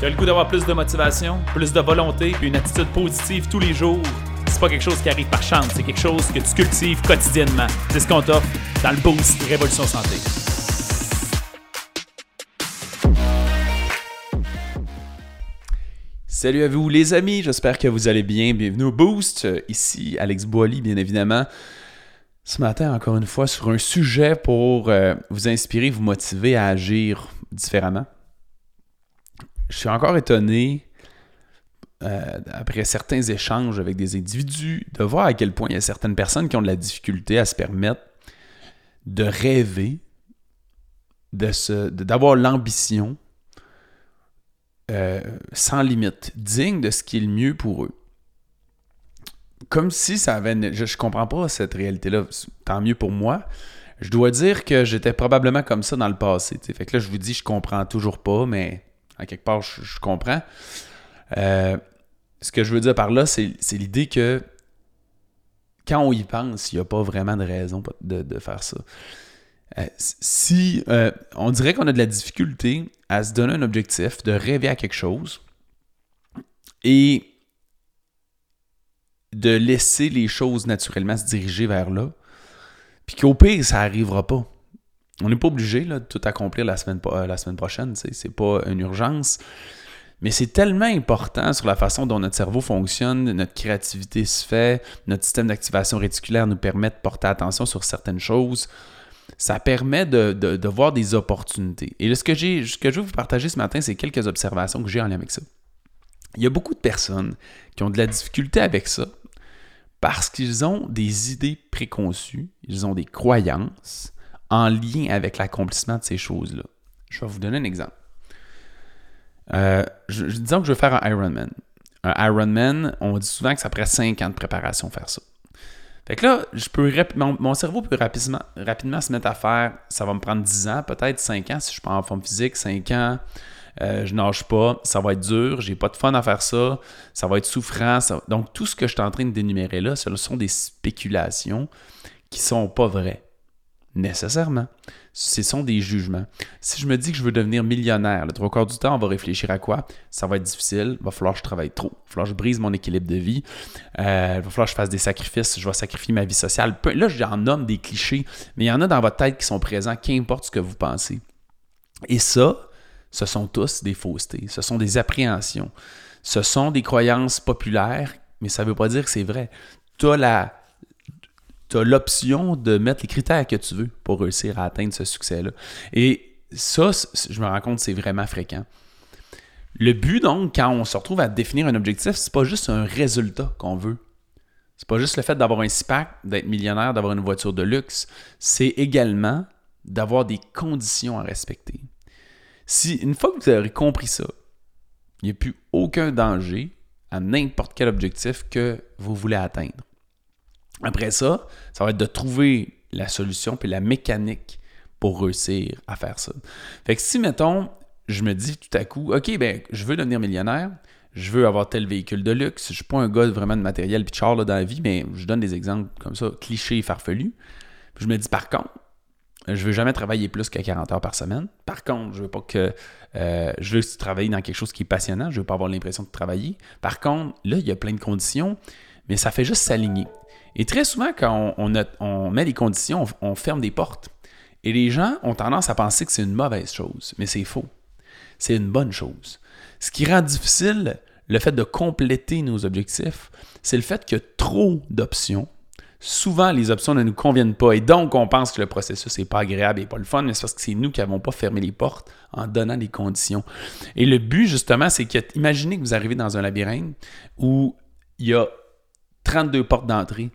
Tu as le goût d'avoir plus de motivation, plus de volonté, puis une attitude positive tous les jours? C'est pas quelque chose qui arrive par chance, c'est quelque chose que tu cultives quotidiennement. C'est ce qu'on t'offre dans le Boost Révolution Santé. Salut à vous les amis, j'espère que vous allez bien. Bienvenue au Boost. Ici Alex Boily, bien évidemment. Ce matin, encore une fois, sur un sujet pour euh, vous inspirer, vous motiver à agir différemment. Je suis encore étonné, euh, après certains échanges avec des individus, de voir à quel point il y a certaines personnes qui ont de la difficulté à se permettre de rêver, d'avoir l'ambition euh, sans limite, digne de ce qui est le mieux pour eux. Comme si ça avait. Je, je comprends pas cette réalité-là. Tant mieux pour moi. Je dois dire que j'étais probablement comme ça dans le passé. Fait que là, je vous dis, je comprends toujours pas, mais à quelque part, je, comprends. Euh, ce que je veux dire par là, c'est l'idée que quand on y pense, il n'y a pas vraiment de raison de, faire ça. Euh, si euh, on dirait qu'on a de la difficulté à se donner un objectif, de rêver à quelque chose et de laisser les choses naturellement se diriger vers là, puis qu'au pire, ça n'arrivera pas. On n'est pas obligé de tout accomplir la semaine, euh, la semaine prochaine, c'est pas une urgence. Mais c'est tellement important sur la façon dont notre cerveau fonctionne, notre créativité se fait, notre système d'activation réticulaire nous permet de porter attention sur certaines choses. Ça permet de, voir des opportunités. Et ce que, ce que je veux vous partager ce matin, c'est quelques observations que j'ai en lien avec ça. Il y a beaucoup de personnes qui ont de la difficulté avec ça parce qu'ils ont des idées préconçues, ils ont des croyances, en lien avec l'accomplissement de ces choses-là. Je vais vous donner un exemple. Euh, disons que je veux faire un Ironman. Un Ironman, on dit souvent que ça prend 5 ans de préparation faire ça. Fait que là, je peux mon, cerveau peut rapidement, rapidement se mettre à faire, ça va me prendre 10 ans, peut-être 5 ans si je suis en forme physique, 5 ans, euh, je nage pas, ça va être dur, j'ai pas de fun à faire ça, ça va être souffrant. Donc tout ce que je suis en train de dénumérer là, ce sont des spéculations qui sont pas vraies nécessairement. Ce sont des jugements. Si je me dis que je veux devenir millionnaire, le trois quarts du temps, on va réfléchir à quoi? Ça va être difficile, il va falloir que je travaille trop, il va falloir que je brise mon équilibre de vie, euh, il va falloir que je fasse des sacrifices, je vais sacrifier ma vie sociale. Là, j'en nomme des clichés, mais il y en a dans votre tête qui sont présents, qu'importe ce que vous pensez. Et ça, ce sont tous des faussetés, ce sont des appréhensions, ce sont des croyances populaires, mais ça ne veut pas dire que c'est vrai. Tu as la tu as l'option de mettre les critères que tu veux pour réussir à atteindre ce succès-là. Et ça, je me rends compte, c'est vraiment fréquent. Le but, donc, quand on se retrouve à définir un objectif, c'est pas juste un résultat qu'on veut. C'est pas juste le fait d'avoir un SPAC, d'être millionnaire, d'avoir une voiture de luxe. C'est également d'avoir des conditions à respecter. Si une fois que vous avez compris ça, il n'y a plus aucun danger à n'importe quel objectif que vous voulez atteindre. Après ça, ça va être de trouver la solution puis la mécanique pour réussir à faire ça. Fait que si, mettons, je me dis tout à coup, OK, ben, je veux devenir millionnaire, je veux avoir tel véhicule de luxe, je suis pas un gars vraiment de matériel puis char dans la vie, mais je donne des exemples comme ça, clichés et farfelus. je me dis, par contre, je veux jamais travailler plus que 40 heures par semaine. Par contre, je veux pas que euh, je veux travailler dans quelque chose qui est passionnant. Je veux pas avoir l'impression de travailler. Par contre, là, il y a plein de conditions, mais ça fait juste s'aligner. Et très souvent, quand on, met des conditions, on, ferme des portes. Et les gens ont tendance à penser que c'est une mauvaise chose, mais c'est faux. C'est une bonne chose. Ce qui rend difficile le fait de compléter nos objectifs, c'est le fait qu'il y a trop d'options. Souvent, les options ne nous conviennent pas et donc on pense que le processus n'est pas agréable et pas le fun, mais c'est parce que c'est nous qui n'avons pas fermé les portes en donnant des conditions. Et le but, justement, c'est que, imaginez que vous arrivez dans un labyrinthe où il y a 32 portes d'entrée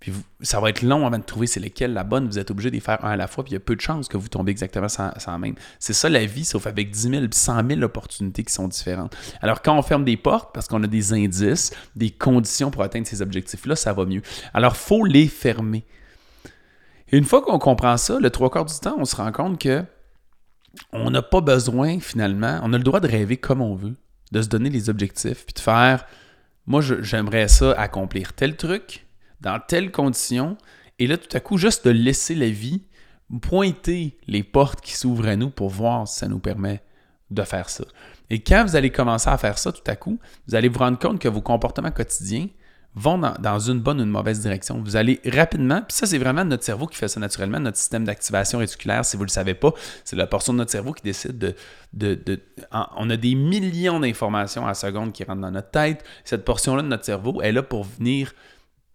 puis ça va être long avant de trouver c'est lesquelles la bonne. Vous êtes obligé les faire un à la fois. Puis il y a peu de chances que vous tombez exactement sans, même. C'est ça la vie, sauf avec 10 000 100 000 opportunités qui sont différentes. Alors quand on ferme des portes, parce qu'on a des indices, des conditions pour atteindre ces objectifs-là, ça va mieux. Alors faut les fermer. Une fois qu'on comprend ça, le trois quarts du temps, on se rend compte que on n'a pas besoin finalement, on a le droit de rêver comme on veut, de se donner les objectifs, puis de faire, moi j'aimerais ça accomplir tel truc, dans telles conditions, et là, tout à coup, juste de laisser la vie pointer les portes qui s'ouvrent à nous pour voir si ça nous permet de faire ça. Et quand vous allez commencer à faire ça tout à coup, vous allez vous rendre compte que vos comportements quotidiens vont dans, une bonne ou une mauvaise direction. Vous allez rapidement, puis ça, c'est vraiment notre cerveau qui fait ça naturellement, notre système d'activation réticulaire, si vous ne le savez pas, c'est la portion de notre cerveau qui décide de... on a des millions d'informations à la seconde qui rentrent dans notre tête. Cette portion-là de notre cerveau est là pour venir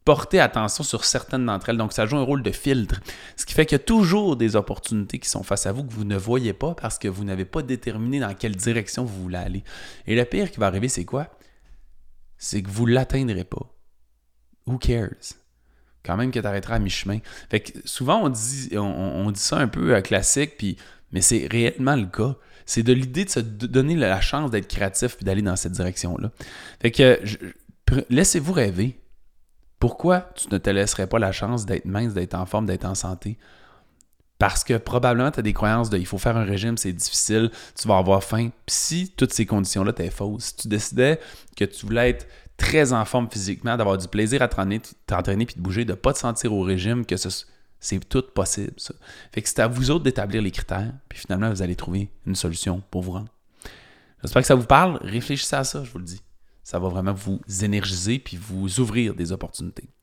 porter attention sur certaines d'entre elles. Donc, ça joue un rôle de filtre. Ce qui fait qu'il y a toujours des opportunités qui sont face à vous que vous ne voyez pas parce que vous n'avez pas déterminé dans quelle direction vous voulez aller. Et le pire qui va arriver, c'est quoi? C'est que vous ne l'atteindrez pas who cares? Quand même que tu arrêteras à mi-chemin. Fait que souvent, on dit, on, dit ça un peu euh, classique, puis, mais c'est réellement le cas. C'est de l'idée de se donner la chance d'être créatif et d'aller dans cette direction-là. Fait que laissez-vous rêver. Pourquoi tu ne te laisserais pas la chance d'être mince, d'être en forme, d'être en santé? Parce que probablement, tu as des croyances de il faut faire un régime, c'est difficile, tu vas avoir faim. Puis si toutes ces conditions-là étaient fausses, si tu décidais que tu voulais être très en forme physiquement, d'avoir du plaisir à t'entraîner puis de bouger, de ne pas te sentir au régime, que c'est tout possible. Ça. Fait que c'est à vous autres d'établir les critères, puis finalement, vous allez trouver une solution pour vous rendre. J'espère que ça vous parle. Réfléchissez à ça, je vous le dis. Ça va vraiment vous énergiser puis vous ouvrir des opportunités.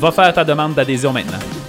Va faire ta demande d'adhésion maintenant.